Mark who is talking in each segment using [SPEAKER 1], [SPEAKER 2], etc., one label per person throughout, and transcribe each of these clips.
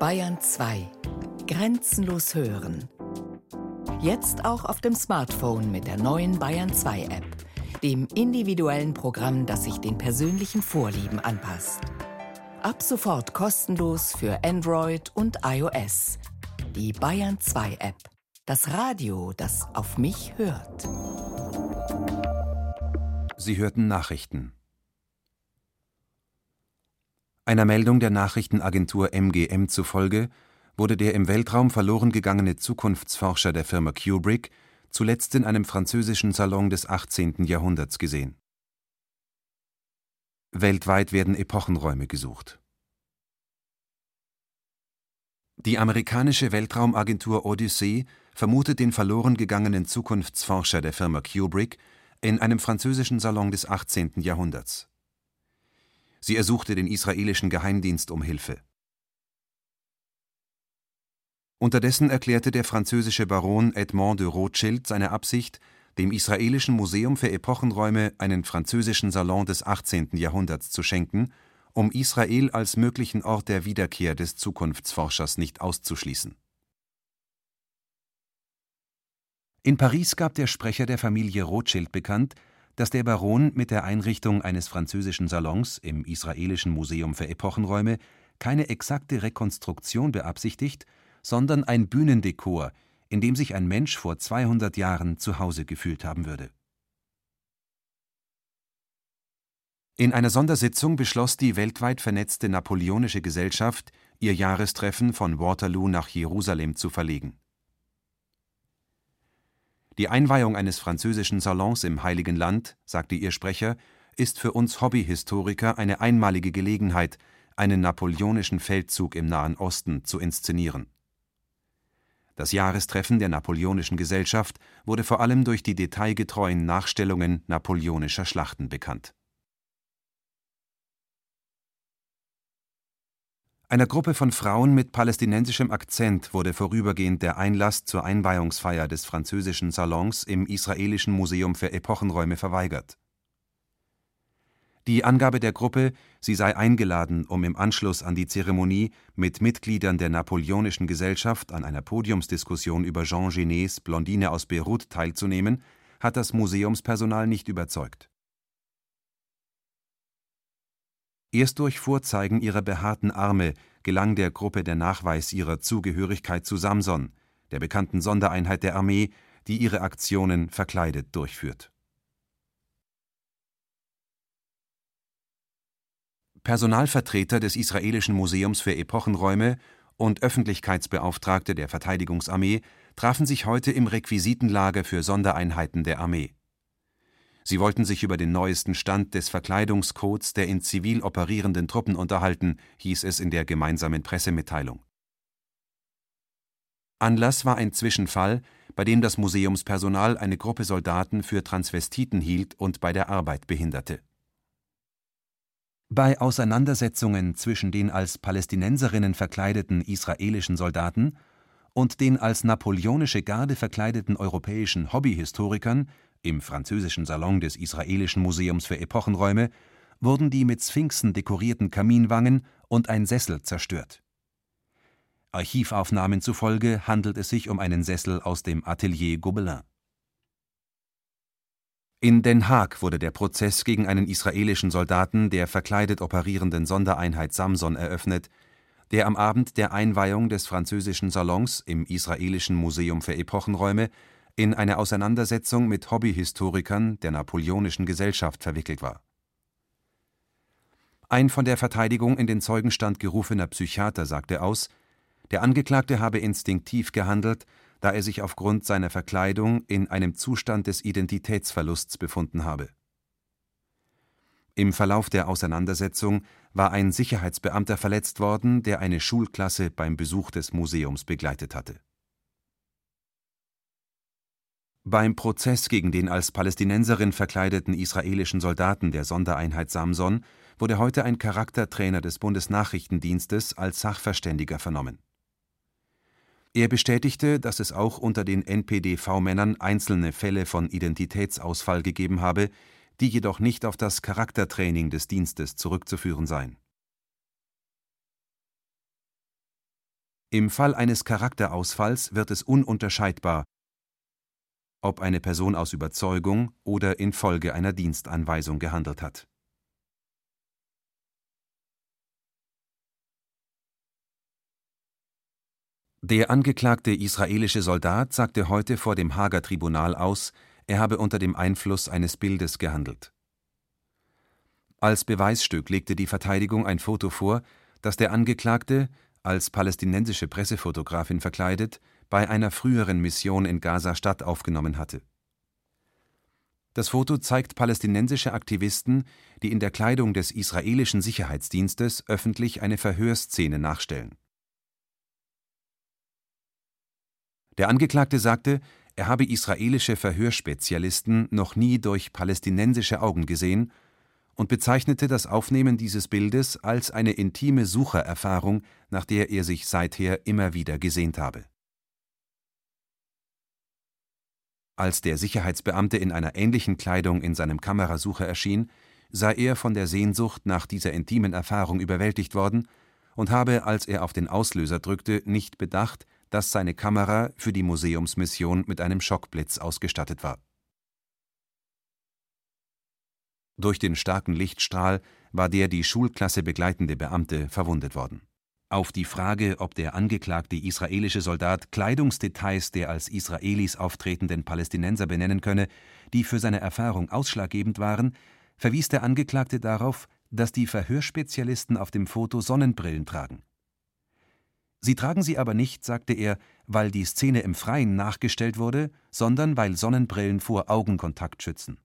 [SPEAKER 1] Bayern 2. Grenzenlos hören. Jetzt auch auf dem Smartphone mit der neuen Bayern 2 App, dem individuellen Programm, das sich den persönlichen Vorlieben anpasst. Ab sofort kostenlos für Android und iOS. Die Bayern 2 App. Das Radio, das auf mich hört.
[SPEAKER 2] Sie hörten Nachrichten. Einer Meldung der Nachrichtenagentur MGM zufolge wurde der im Weltraum verloren gegangene Zukunftsforscher der Firma Kubrick zuletzt in einem französischen Salon des 18. Jahrhunderts gesehen. Weltweit werden Epochenräume gesucht. Die amerikanische Weltraumagentur Odyssey vermutet den verloren gegangenen Zukunftsforscher der Firma Kubrick in einem französischen Salon des 18. Jahrhunderts. Sie ersuchte den israelischen Geheimdienst um Hilfe. Unterdessen erklärte der französische Baron Edmond de Rothschild seine Absicht, dem Israelischen Museum für Epochenräume einen französischen Salon des 18. Jahrhunderts zu schenken, um Israel als möglichen Ort der Wiederkehr des Zukunftsforschers nicht auszuschließen. In Paris gab der Sprecher der Familie Rothschild bekannt, dass der Baron mit der Einrichtung eines französischen Salons im Israelischen Museum für Epochenräume keine exakte Rekonstruktion beabsichtigt, sondern ein Bühnendekor, in dem sich ein Mensch vor 200 Jahren zu Hause gefühlt haben würde. In einer Sondersitzung beschloss die weltweit vernetzte Napoleonische Gesellschaft, ihr Jahrestreffen von Waterloo nach Jerusalem zu verlegen die Einweihung eines französischen Salons im Heiligen Land, sagte ihr Sprecher, ist für uns Hobbyhistoriker eine einmalige Gelegenheit, einen napoleonischen Feldzug im Nahen Osten zu inszenieren. Das Jahrestreffen der Napoleonischen Gesellschaft wurde vor allem durch die detailgetreuen Nachstellungen napoleonischer Schlachten bekannt Einer Gruppe von Frauen mit palästinensischem Akzent wurde vorübergehend der Einlass zur Einweihungsfeier des französischen Salons im Israelischen Museum für Epochenräume verweigert. Die Angabe der Gruppe, sie sei eingeladen, um im Anschluss an die Zeremonie mit Mitgliedern der Napoleonischen Gesellschaft an einer Podiumsdiskussion über Jean Genets Blondine aus Beirut teilzunehmen, hat das Museumspersonal nicht überzeugt Erst durch Vorzeigen ihrer behaarten Arme gelang der Gruppe der Nachweis ihrer Zugehörigkeit zu Samson, der bekannten Sondereinheit der Armee, die ihre Aktionen verkleidet durchführt. Personalvertreter des Israelischen Museums für Epochenräume und Öffentlichkeitsbeauftragte der Verteidigungsarmee trafen sich heute im Requisitenlager für Sondereinheiten der Armee Sie wollten sich über den neuesten Stand des Verkleidungscodes der in zivil operierenden Truppen unterhalten, hieß es in der gemeinsamen Pressemitteilung. Anlass war ein Zwischenfall, bei dem das Museumspersonal eine Gruppe Soldaten für Transvestiten hielt und bei der Arbeit behinderte. Bei Auseinandersetzungen zwischen den als Palästinenserinnen verkleideten israelischen Soldaten und den als napoleonische Garde verkleideten europäischen Hobbyhistorikern im französischen Salon des Israelischen Museums für Epochenräume wurden die mit Sphinxen dekorierten Kaminwangen und ein Sessel zerstört. Archivaufnahmen zufolge handelt es sich um einen Sessel aus dem Atelier Gobelin. In Den Haag wurde der Prozess gegen einen israelischen Soldaten der verkleidet operierenden Sondereinheit Samson eröffnet, der am Abend der Einweihung des französischen Salons im Israelischen Museum für Epochenräume in eine Auseinandersetzung mit Hobbyhistorikern der Napoleonischen Gesellschaft verwickelt war. Ein von der Verteidigung in den Zeugenstand gerufener Psychiater sagte aus, der Angeklagte habe instinktiv gehandelt, da er sich aufgrund seiner Verkleidung in einem Zustand des Identitätsverlusts befunden habe. Im Verlauf der Auseinandersetzung war ein Sicherheitsbeamter verletzt worden, der eine Schulklasse beim Besuch des Museums begleitet hatte beim Prozess gegen den als Palästinenserin verkleideten israelischen Soldaten der Sondereinheit Samson wurde heute ein Charaktertrainer des Bundesnachrichtendienstes als Sachverständiger vernommen. Er bestätigte, dass es auch unter den NPDV-Männern einzelne Fälle von Identitätsausfall gegeben habe, die jedoch nicht auf das Charaktertraining des Dienstes zurückzuführen seien Im Fall eines Charakterausfalls wird es ununterscheidbar, ob eine Person aus Überzeugung oder infolge einer Dienstanweisung gehandelt hat. Der angeklagte israelische Soldat sagte heute vor dem Haager Tribunal aus, er habe unter dem Einfluss eines Bildes gehandelt. Als Beweisstück legte die Verteidigung ein Foto vor, das der Angeklagte, als palästinensische Pressefotografin verkleidet, bei einer früheren Mission in Gaza-Stadt aufgenommen hatte. Das Foto zeigt palästinensische Aktivisten, die in der Kleidung des israelischen Sicherheitsdienstes öffentlich eine Verhörszene nachstellen. Der Angeklagte sagte, er habe israelische Verhörspezialisten noch nie durch palästinensische Augen gesehen und bezeichnete das Aufnehmen dieses Bildes als eine intime Suchererfahrung, nach der er sich seither immer wieder gesehnt habe. Als der Sicherheitsbeamte in einer ähnlichen Kleidung in seinem Kamerasucher erschien, sei er von der Sehnsucht nach dieser intimen Erfahrung überwältigt worden und habe, als er auf den Auslöser drückte, nicht bedacht, dass seine Kamera für die Museumsmission mit einem Schockblitz ausgestattet war Durch den starken Lichtstrahl war der die Schulklasse begleitende Beamte verwundet worden. Auf die Frage, ob der angeklagte israelische Soldat Kleidungsdetails der als Israelis auftretenden Palästinenser benennen könne, die für seine Erfahrung ausschlaggebend waren, verwies der Angeklagte darauf, dass die Verhörspezialisten auf dem Foto Sonnenbrillen tragen. Sie tragen sie aber nicht, sagte er, weil die Szene im Freien nachgestellt wurde, sondern weil Sonnenbrillen vor Augenkontakt schützen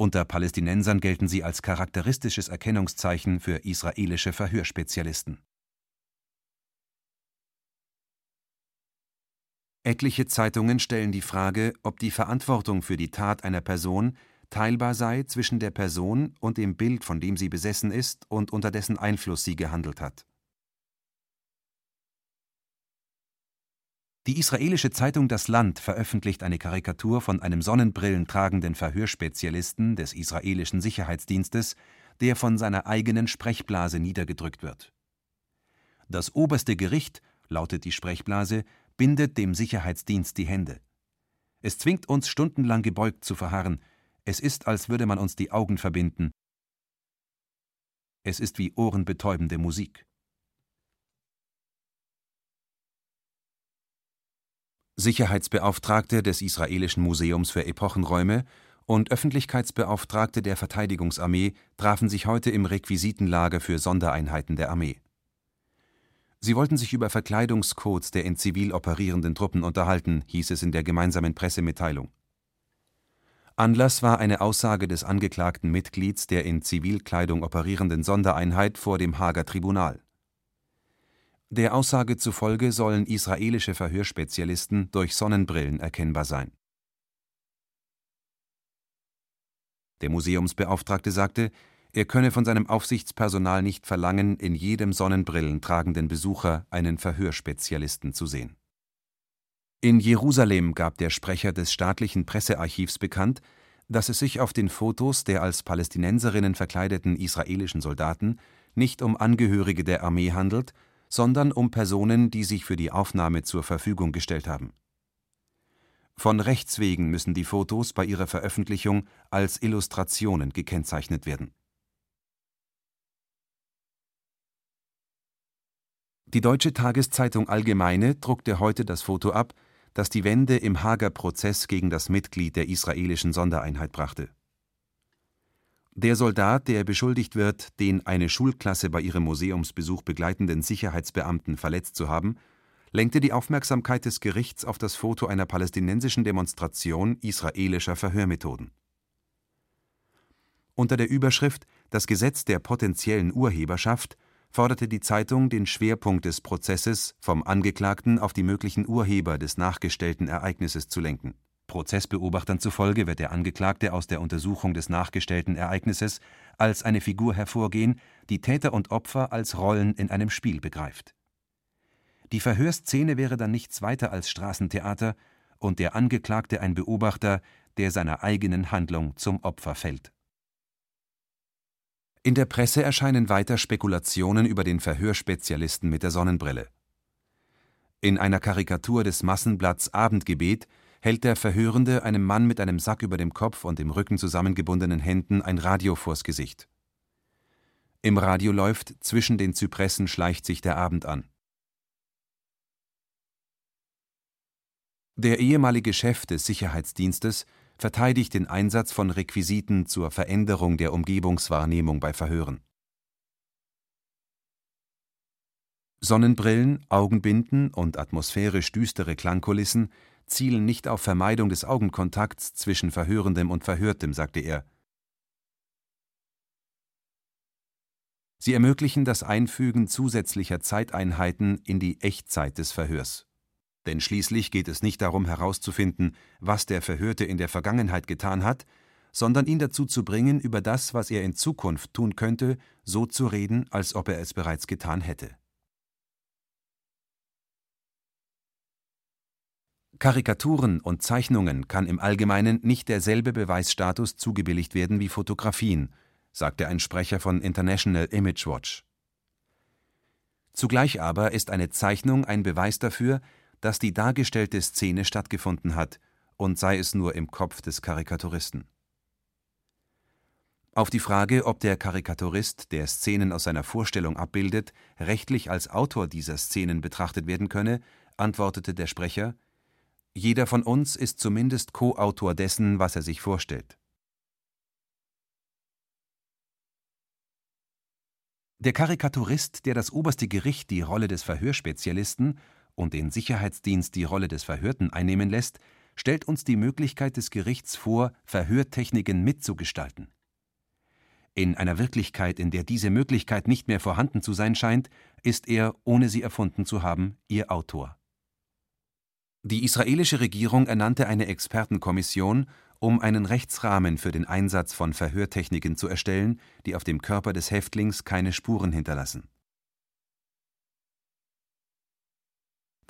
[SPEAKER 2] unter Palästinensern gelten sie als charakteristisches Erkennungszeichen für israelische Verhörspezialisten. Etliche Zeitungen stellen die Frage, ob die Verantwortung für die Tat einer Person teilbar sei zwischen der Person und dem Bild, von dem sie besessen ist und unter dessen Einfluss sie gehandelt hat Die israelische Zeitung Das Land veröffentlicht eine Karikatur von einem Sonnenbrillen tragenden Verhörspezialisten des israelischen Sicherheitsdienstes, der von seiner eigenen Sprechblase niedergedrückt wird. Das oberste Gericht, lautet die Sprechblase, bindet dem Sicherheitsdienst die Hände. Es zwingt uns stundenlang gebeugt zu verharren, es ist, als würde man uns die Augen verbinden. Es ist wie ohrenbetäubende Musik. Sicherheitsbeauftragte des Israelischen Museums für Epochenräume und Öffentlichkeitsbeauftragte der Verteidigungsarmee trafen sich heute im Requisitenlager für Sondereinheiten der Armee. Sie wollten sich über Verkleidungscodes der in Zivil operierenden Truppen unterhalten, hieß es in der gemeinsamen Pressemitteilung. Anlass war eine Aussage des angeklagten Mitglieds der in Zivilkleidung operierenden Sondereinheit vor dem Haager Tribunal der Aussage zufolge sollen israelische Verhörspezialisten durch Sonnenbrillen erkennbar sein. Der Museumsbeauftragte sagte, er könne von seinem Aufsichtspersonal nicht verlangen, in jedem Sonnenbrillen tragenden Besucher einen Verhörspezialisten zu sehen. In Jerusalem gab der Sprecher des staatlichen Pressearchivs bekannt, dass es sich auf den Fotos der als Palästinenserinnen verkleideten israelischen Soldaten nicht um Angehörige der Armee handelt, sondern um Personen, die sich für die Aufnahme zur Verfügung gestellt haben. Von Rechts wegen müssen die Fotos bei ihrer Veröffentlichung als Illustrationen gekennzeichnet werden. Die deutsche Tageszeitung Allgemeine druckte heute das Foto ab, das die Wende im Hager Prozess gegen das Mitglied der israelischen Sondereinheit brachte der Soldat, der beschuldigt wird, den eine Schulklasse bei ihrem Museumsbesuch begleitenden Sicherheitsbeamten verletzt zu haben, lenkte die Aufmerksamkeit des Gerichts auf das Foto einer palästinensischen Demonstration israelischer Verhörmethoden. Unter der Überschrift Das Gesetz der potenziellen Urheberschaft forderte die Zeitung den Schwerpunkt des Prozesses vom Angeklagten auf die möglichen Urheber des nachgestellten Ereignisses zu lenken Prozessbeobachtern zufolge wird der Angeklagte aus der Untersuchung des nachgestellten Ereignisses als eine Figur hervorgehen, die Täter und Opfer als Rollen in einem Spiel begreift. Die Verhörszene wäre dann nichts weiter als Straßentheater und der Angeklagte ein Beobachter, der seiner eigenen Handlung zum Opfer fällt. In der Presse erscheinen weiter Spekulationen über den Verhörspezialisten mit der Sonnenbrille In einer Karikatur des Massenblatts Abendgebet hält der Verhörende einem Mann mit einem Sack über dem Kopf und im Rücken zusammengebundenen Händen ein Radio vors Gesicht. Im Radio läuft Zwischen den Zypressen schleicht sich der Abend an. Der ehemalige Chef des Sicherheitsdienstes verteidigt den Einsatz von Requisiten zur Veränderung der Umgebungswahrnehmung bei Verhören. Sonnenbrillen, Augenbinden und atmosphärisch düstere Klangkulissen zielen nicht auf Vermeidung des Augenkontakts zwischen Verhörendem und Verhörtem, sagte er. Sie ermöglichen das Einfügen zusätzlicher Zeiteinheiten in die Echtzeit des Verhörs. Denn schließlich geht es nicht darum herauszufinden, was der Verhörte in der Vergangenheit getan hat, sondern ihn dazu zu bringen, über das, was er in Zukunft tun könnte, so zu reden, als ob er es bereits getan hätte. Karikaturen und Zeichnungen kann im Allgemeinen nicht derselbe Beweisstatus zugebilligt werden wie Fotografien, sagte ein Sprecher von International Image Watch. Zugleich aber ist eine Zeichnung ein Beweis dafür, dass die dargestellte Szene stattgefunden hat, und sei es nur im Kopf des Karikaturisten. Auf die Frage, ob der Karikaturist, der Szenen aus seiner Vorstellung abbildet, rechtlich als Autor dieser Szenen betrachtet werden könne, antwortete der Sprecher Jeder von uns ist zumindest Co-Autor dessen, was er sich vorstellt. Der Karikaturist, der das oberste Gericht die Rolle des Verhörspezialisten und den Sicherheitsdienst die Rolle des Verhörten einnehmen lässt, stellt uns die Möglichkeit des Gerichts vor, Verhörtechniken mitzugestalten. In einer Wirklichkeit, in der diese Möglichkeit nicht mehr vorhanden zu sein scheint, ist er, ohne sie erfunden zu haben, ihr Autor. Die israelische Regierung ernannte eine Expertenkommission, um einen Rechtsrahmen für den Einsatz von Verhörtechniken zu erstellen, die auf dem Körper des Häftlings keine Spuren hinterlassen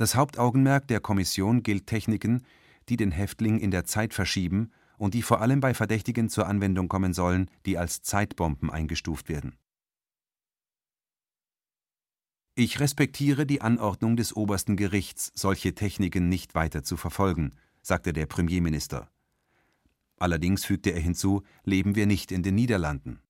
[SPEAKER 2] Das Hauptaugenmerk der Kommission gilt Techniken, die den Häftling in der Zeit verschieben und die vor allem bei Verdächtigen zur Anwendung kommen sollen, die als Zeitbomben eingestuft werden. Ich respektiere die Anordnung des obersten Gerichts, solche Techniken nicht weiter zu verfolgen, sagte der Premierminister. Allerdings fügte er hinzu, leben wir nicht in den Niederlanden.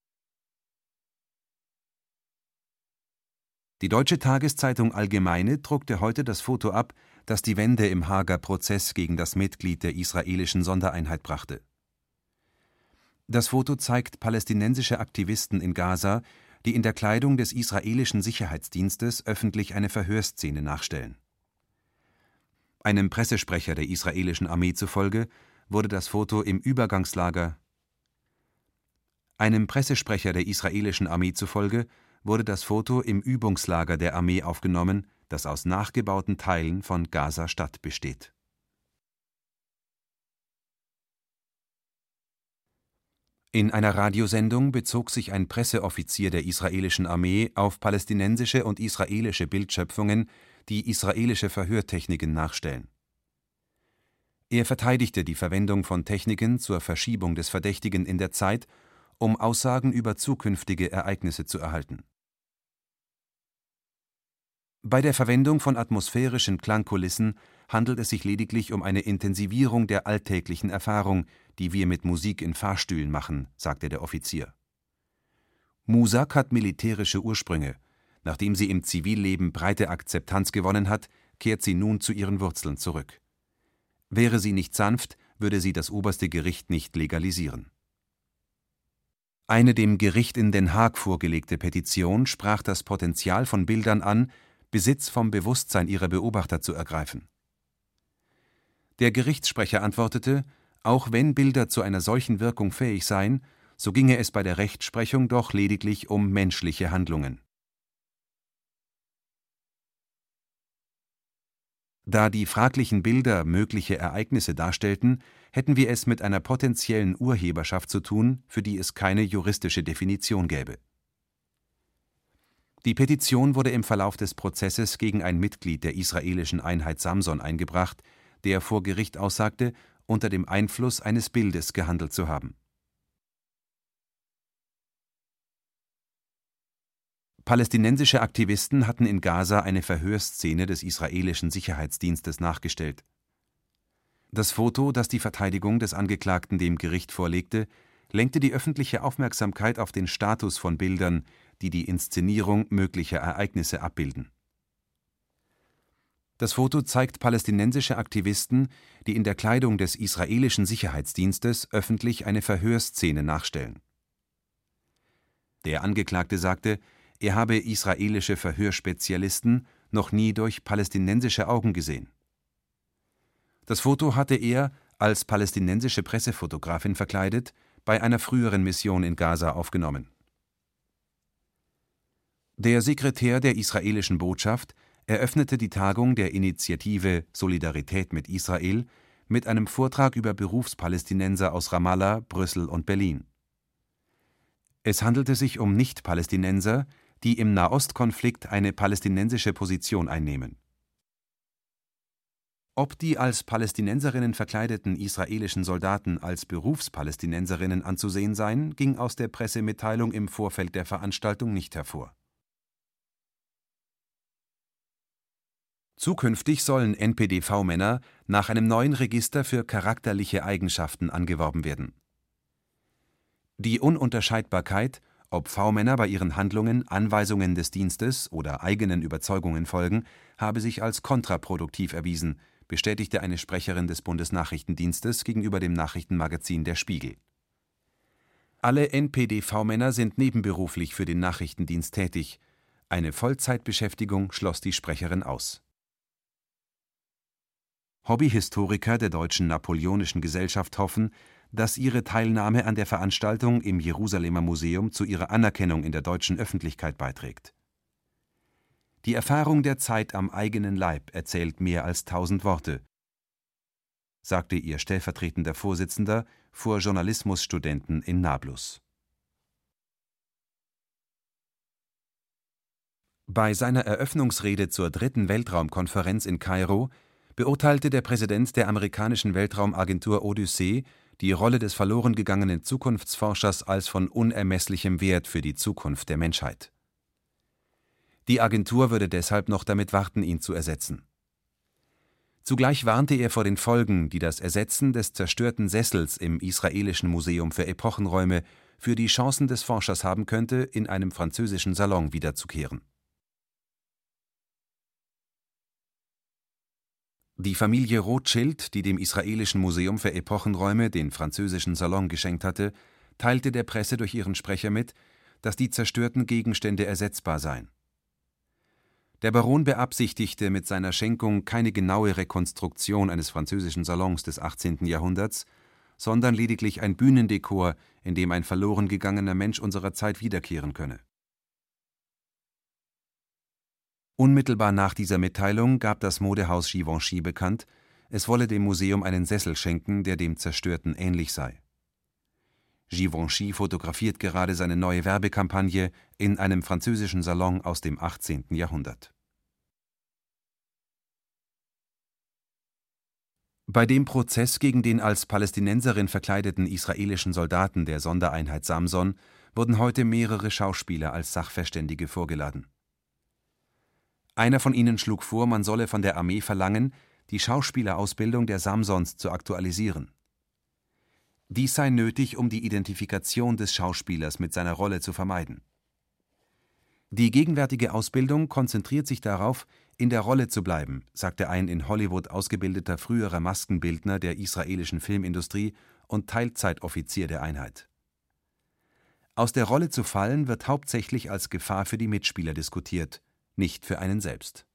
[SPEAKER 2] Die deutsche Tageszeitung Allgemeine druckte heute das Foto ab, das die Wende im Haager Prozess gegen das Mitglied der israelischen Sondereinheit brachte. Das Foto zeigt palästinensische Aktivisten in Gaza, die in der Kleidung des israelischen Sicherheitsdienstes öffentlich eine Verhörszene nachstellen. Einem Pressesprecher der israelischen Armee zufolge wurde das Foto im Übergangslager einem Pressesprecher der israelischen Armee zufolge wurde das Foto im Übungslager der Armee aufgenommen, das aus nachgebauten Teilen von Gaza-Stadt besteht. In einer Radiosendung bezog sich ein Presseoffizier der israelischen Armee auf palästinensische und israelische Bildschöpfungen, die israelische Verhörtechniken nachstellen. Er verteidigte die Verwendung von Techniken zur Verschiebung des Verdächtigen in der Zeit, um Aussagen über zukünftige Ereignisse zu erhalten bei der Verwendung von atmosphärischen Klangkulissen handelt es sich lediglich um eine Intensivierung der alltäglichen Erfahrung, die wir mit Musik in Fahrstühlen machen, sagte der Offizier. Musak hat militärische Ursprünge. Nachdem sie im Zivilleben breite Akzeptanz gewonnen hat, kehrt sie nun zu ihren Wurzeln zurück. Wäre sie nicht sanft, würde sie das oberste Gericht nicht legalisieren. Eine dem Gericht in Den Haag vorgelegte Petition sprach das Potenzial von Bildern an, Besitz vom Bewusstsein ihrer Beobachter zu ergreifen. Der Gerichtssprecher antwortete, auch wenn Bilder zu einer solchen Wirkung fähig seien, so ginge es bei der Rechtsprechung doch lediglich um menschliche Handlungen. Da die fraglichen Bilder mögliche Ereignisse darstellten, hätten wir es mit einer potenziellen Urheberschaft zu tun, für die es keine juristische Definition gäbe die Petition wurde im Verlauf des Prozesses gegen ein Mitglied der israelischen Einheit Samson eingebracht, der vor Gericht aussagte, unter dem Einfluss eines Bildes gehandelt zu haben. Palästinensische Aktivisten hatten in Gaza eine Verhörszene des israelischen Sicherheitsdienstes nachgestellt. Das Foto, das die Verteidigung des Angeklagten dem Gericht vorlegte, lenkte die öffentliche Aufmerksamkeit auf den Status von Bildern, die die Inszenierung möglicher Ereignisse abbilden. Das Foto zeigt palästinensische Aktivisten, die in der Kleidung des israelischen Sicherheitsdienstes öffentlich eine Verhörszene nachstellen. Der Angeklagte sagte, er habe israelische Verhörspezialisten noch nie durch palästinensische Augen gesehen. Das Foto hatte er, als palästinensische Pressefotografin verkleidet, bei einer früheren Mission in Gaza aufgenommen. Der Sekretär der israelischen Botschaft eröffnete die Tagung der Initiative Solidarität mit Israel mit einem Vortrag über Berufspalästinenser aus Ramallah, Brüssel und Berlin. Es handelte sich um Nicht-Palästinenser, die im Nahostkonflikt eine palästinensische Position einnehmen. Ob die als Palästinenserinnen verkleideten israelischen Soldaten als Berufspalästinenserinnen anzusehen seien, ging aus der Pressemitteilung im Vorfeld der Veranstaltung nicht hervor. Zukünftig sollen NPDV-Männer nach einem neuen Register für charakterliche Eigenschaften angeworben werden. Die Ununterscheidbarkeit ob V-Männer bei ihren Handlungen Anweisungen des Dienstes oder eigenen Überzeugungen folgen, habe sich als kontraproduktiv erwiesen, bestätigte eine Sprecherin des Bundesnachrichtendienstes gegenüber dem Nachrichtenmagazin Der Spiegel. Alle NPD-V-Männer sind nebenberuflich für den Nachrichtendienst tätig. Eine Vollzeitbeschäftigung schloss die Sprecherin aus. Hobbyhistoriker der Deutschen Napoleonischen Gesellschaft hoffen, dass ihre Teilnahme an der Veranstaltung im Jerusalemer Museum zu ihrer Anerkennung in der deutschen Öffentlichkeit beiträgt. Die Erfahrung der Zeit am eigenen Leib erzählt mehr als tausend Worte, sagte ihr stellvertretender Vorsitzender vor Journalismusstudenten in Nablus. Bei seiner Eröffnungsrede zur dritten Weltraumkonferenz in Kairo beurteilte der Präsident der amerikanischen Weltraumagentur Odyssee die Rolle des verloren gegangenen Zukunftsforschers als von unermesslichem Wert für die Zukunft der Menschheit. Die Agentur würde deshalb noch damit warten, ihn zu ersetzen. Zugleich warnte er vor den Folgen, die das Ersetzen des zerstörten Sessels im israelischen Museum für Epochenräume für die Chancen des Forschers haben könnte, in einem französischen Salon wiederzukehren. Die Familie Rothschild, die dem Israelischen Museum für Epochenräume den französischen Salon geschenkt hatte, teilte der Presse durch ihren Sprecher mit, dass die zerstörten Gegenstände ersetzbar seien. Der Baron beabsichtigte mit seiner Schenkung keine genaue Rekonstruktion eines französischen Salons des 18. Jahrhunderts, sondern lediglich ein Bühnendekor, in dem ein verloren gegangener Mensch unserer Zeit wiederkehren könne Unmittelbar nach dieser Mitteilung gab das Modehaus Givenchy bekannt, es wolle dem Museum einen Sessel schenken, der dem zerstörten ähnlich sei. Givenchy fotografiert gerade seine neue Werbekampagne in einem französischen Salon aus dem 18. Jahrhundert. Bei dem Prozess gegen den als Palästinenserin verkleideten israelischen Soldaten der Sondereinheit Samson wurden heute mehrere Schauspieler als Sachverständige vorgeladen einer von ihnen schlug vor, man solle von der Armee verlangen, die Schauspielerausbildung der Samsons zu aktualisieren. Dies sei nötig, um die Identifikation des Schauspielers mit seiner Rolle zu vermeiden. Die gegenwärtige Ausbildung konzentriert sich darauf, in der Rolle zu bleiben, sagte ein in Hollywood ausgebildeter früherer Maskenbildner der israelischen Filmindustrie und Teilzeitoffizier der Einheit. Aus der Rolle zu fallen wird hauptsächlich als Gefahr für die Mitspieler diskutiert, nicht für einen selbst.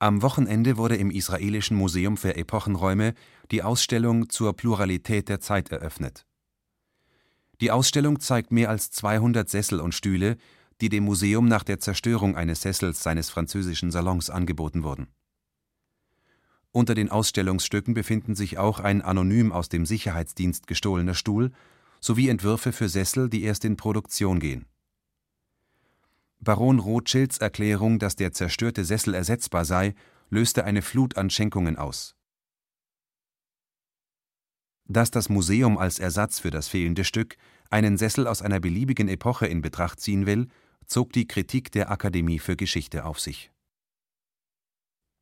[SPEAKER 2] Am Wochenende wurde im Israelischen Museum für Epochenräume die Ausstellung zur Pluralität der Zeit eröffnet. Die Ausstellung zeigt mehr als 200 Sessel und Stühle, die dem Museum nach der Zerstörung eines Sessels seines französischen Salons angeboten wurden. Unter den Ausstellungsstücken befinden sich auch ein anonym aus dem Sicherheitsdienst gestohlener Stuhl sowie Entwürfe für Sessel, die erst in Produktion gehen. Baron Rothschilds Erklärung, dass der zerstörte Sessel ersetzbar sei, löste eine Flut an Schenkungen aus. Dass das Museum als Ersatz für das fehlende Stück einen Sessel aus einer beliebigen Epoche in Betracht ziehen will, zog die Kritik der Akademie für Geschichte auf sich.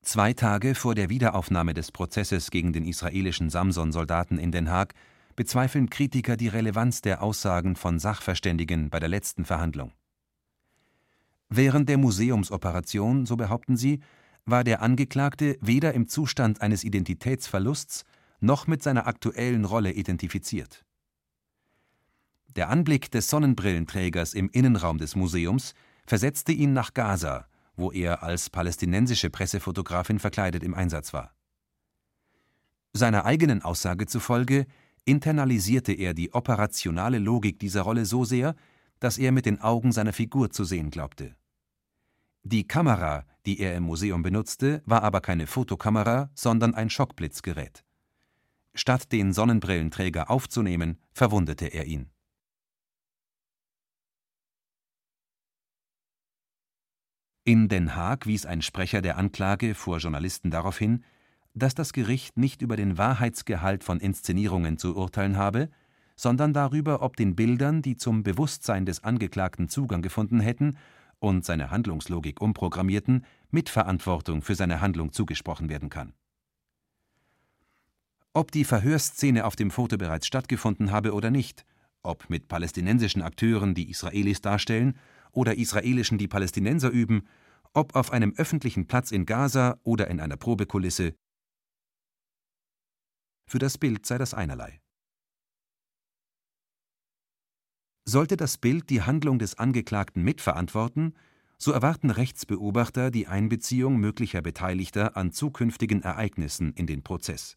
[SPEAKER 2] Zwei Tage vor der Wiederaufnahme des Prozesses gegen den israelischen Samson-Soldaten in Den Haag bezweifeln Kritiker die Relevanz der Aussagen von Sachverständigen bei der letzten Verhandlung. Während der Museumsoperation, so behaupten sie, war der Angeklagte weder im Zustand eines Identitätsverlusts noch mit seiner aktuellen Rolle identifiziert. Der Anblick des Sonnenbrillenträgers im Innenraum des Museums versetzte ihn nach Gaza, wo er als palästinensische Pressefotografin verkleidet im Einsatz war. Seiner eigenen Aussage zufolge internalisierte er die operationale Logik dieser Rolle so sehr, dass er mit den Augen seiner Figur zu sehen glaubte. Die Kamera, die er im Museum benutzte, war aber keine Fotokamera, sondern ein Schockblitzgerät. Statt den Sonnenbrillenträger aufzunehmen, verwundete er ihn. In Den Haag wies ein Sprecher der Anklage vor Journalisten darauf hin, dass das Gericht nicht über den Wahrheitsgehalt von Inszenierungen zu urteilen habe, sondern darüber, ob den Bildern, die zum Bewusstsein des Angeklagten Zugang gefunden hätten und seine Handlungslogik umprogrammierten, Mitverantwortung für seine Handlung zugesprochen werden kann. Ob die Verhörszene auf dem Foto bereits stattgefunden habe oder nicht, ob mit palästinensischen Akteuren, die Israelis darstellen, oder Israelischen, die Palästinenser üben, ob auf einem öffentlichen Platz in Gaza oder in einer Probekulisse. Für das Bild sei das einerlei. Sollte das Bild die Handlung des Angeklagten mitverantworten, so erwarten Rechtsbeobachter die Einbeziehung möglicher Beteiligter an zukünftigen Ereignissen in den Prozess.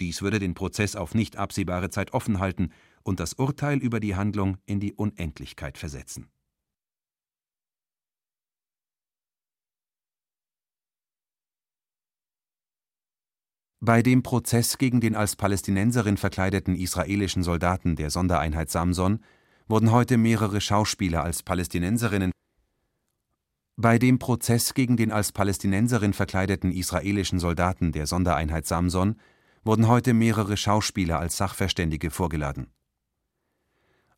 [SPEAKER 2] Dies würde den Prozess auf nicht absehbare Zeit offen halten und das Urteil über die Handlung in die Unendlichkeit versetzen. Bei dem Prozess gegen den als Palästinenserin verkleideten israelischen Soldaten der Sondereinheit Samson wurden heute mehrere Schauspieler als Palästinenserinnen bei dem Prozess gegen den als Palästinenserin verkleideten israelischen Soldaten der Sondereinheit Samson wurden heute mehrere Schauspieler als Sachverständige vorgeladen.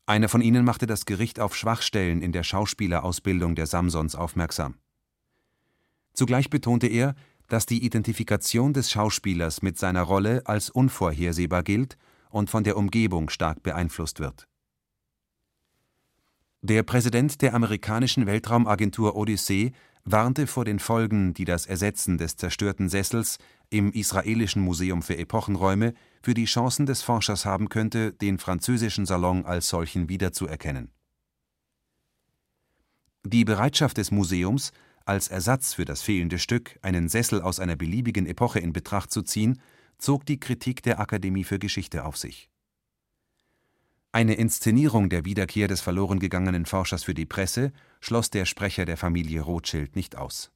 [SPEAKER 2] Einer von ihnen machte das Gericht auf Schwachstellen in der Schauspielerausbildung der Samsons aufmerksam. Zugleich betonte er, dass die Identifikation des Schauspielers mit seiner Rolle als unvorhersehbar gilt und von der Umgebung stark beeinflusst wird. Der Präsident der amerikanischen Weltraumagentur Odyssee warnte vor den Folgen, die das Ersetzen des zerstörten Sessels im israelischen Museum für Epochenräume für die Chancen des Forschers haben könnte, den französischen Salon als solchen wiederzuerkennen. Die Bereitschaft des Museums, als Ersatz für das fehlende Stück einen Sessel aus einer beliebigen Epoche in Betracht zu ziehen, zog die Kritik der Akademie für Geschichte auf sich. Eine Inszenierung der Wiederkehr des verloren gegangenen Forschers für die Presse schloss der Sprecher der Familie Rothschild nicht aus.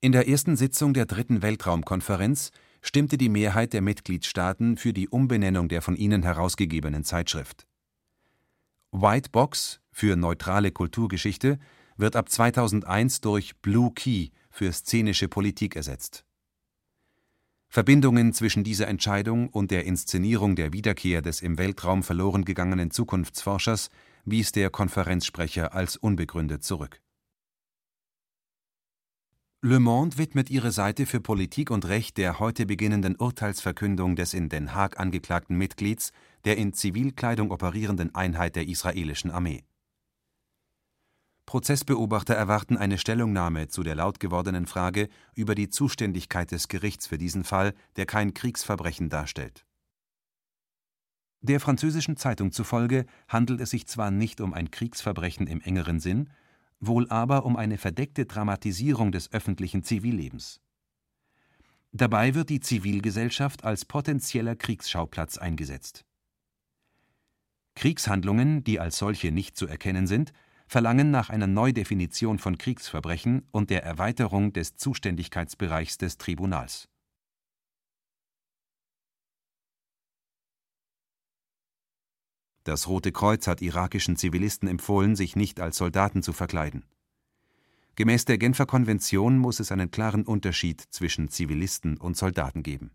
[SPEAKER 2] In der ersten Sitzung der dritten Weltraumkonferenz stimmte die Mehrheit der Mitgliedstaaten für die Umbenennung der von ihnen herausgegebenen Zeitschrift. White Box für neutrale Kulturgeschichte wird ab 2001 durch Blue Key für szenische Politik ersetzt. Verbindungen zwischen dieser Entscheidung und der Inszenierung der Wiederkehr des im Weltraum verloren gegangenen Zukunftsforschers wies der Konferenzsprecher als unbegründet zurück. Le Monde widmet ihre Seite für Politik und Recht der heute beginnenden Urteilsverkündung des in Den Haag angeklagten Mitglieds der in Zivilkleidung operierenden Einheit der israelischen Armee. Prozessbeobachter erwarten eine Stellungnahme zu der laut gewordenen Frage über die Zuständigkeit des Gerichts für diesen Fall, der kein Kriegsverbrechen darstellt. Der französischen Zeitung zufolge handelt es sich zwar nicht um ein Kriegsverbrechen im engeren Sinn, wohl aber um eine verdeckte Dramatisierung des öffentlichen Zivillebens. Dabei wird die Zivilgesellschaft als potenzieller Kriegsschauplatz eingesetzt. Kriegshandlungen, die als solche nicht zu erkennen sind, verlangen nach einer Neudefinition von Kriegsverbrechen und der Erweiterung des Zuständigkeitsbereichs des Tribunals. Das Rote Kreuz hat irakischen Zivilisten empfohlen, sich nicht als Soldaten zu verkleiden. Gemäß der Genfer Konvention muss es einen klaren Unterschied zwischen Zivilisten und Soldaten geben.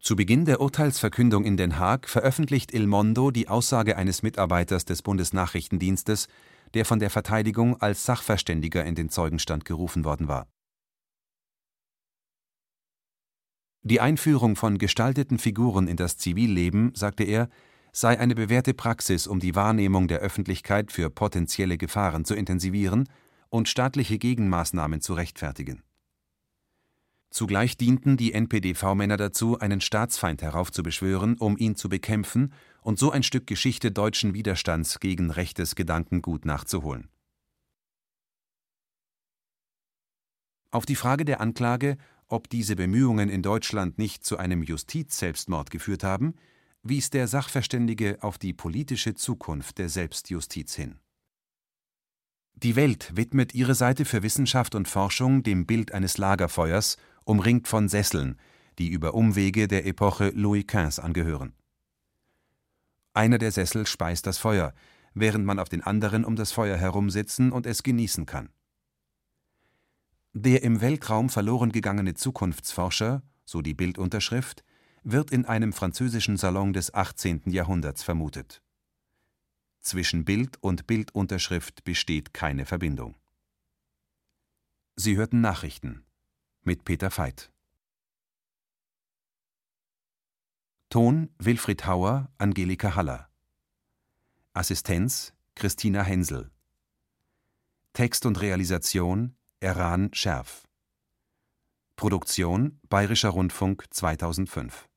[SPEAKER 2] Zu Beginn der Urteilsverkündung in Den Haag veröffentlicht Il Mondo die Aussage eines Mitarbeiters des Bundesnachrichtendienstes, der von der Verteidigung als Sachverständiger in den Zeugenstand gerufen worden war Die Einführung von gestalteten Figuren in das Zivilleben, sagte er, sei eine bewährte Praxis, um die Wahrnehmung der Öffentlichkeit für potenzielle Gefahren zu intensivieren und staatliche Gegenmaßnahmen zu rechtfertigen Zugleich dienten die NPDV-Männer dazu, einen Staatsfeind heraufzubeschwören, um ihn zu bekämpfen und so ein Stück Geschichte deutschen Widerstands gegen rechtes Gedankengut nachzuholen. Auf die Frage der Anklage, ob diese Bemühungen in Deutschland nicht zu einem Justizselbstmord geführt haben, wies der Sachverständige auf die politische Zukunft der Selbstjustiz hin. Die Welt widmet ihre Seite für Wissenschaft und Forschung dem Bild eines Lagerfeuers umringt von Sesseln, die über Umwege der Epoche Louis XV angehören. Einer der Sessel speist das Feuer, während man auf den anderen um das Feuer herum sitzen und es genießen kann. Der im Weltraum verloren gegangene Zukunftsforscher, so die Bildunterschrift, wird in einem französischen Salon des 18. Jahrhunderts vermutet. Zwischen Bild und Bildunterschrift besteht keine Verbindung. Sie hörten Nachrichten mit Peter Veit. Ton Wilfried Hauer, Angelika Haller. Assistenz Christina Hensel. Text und Realisation Eran Scherf. Produktion Bayerischer Rundfunk 2005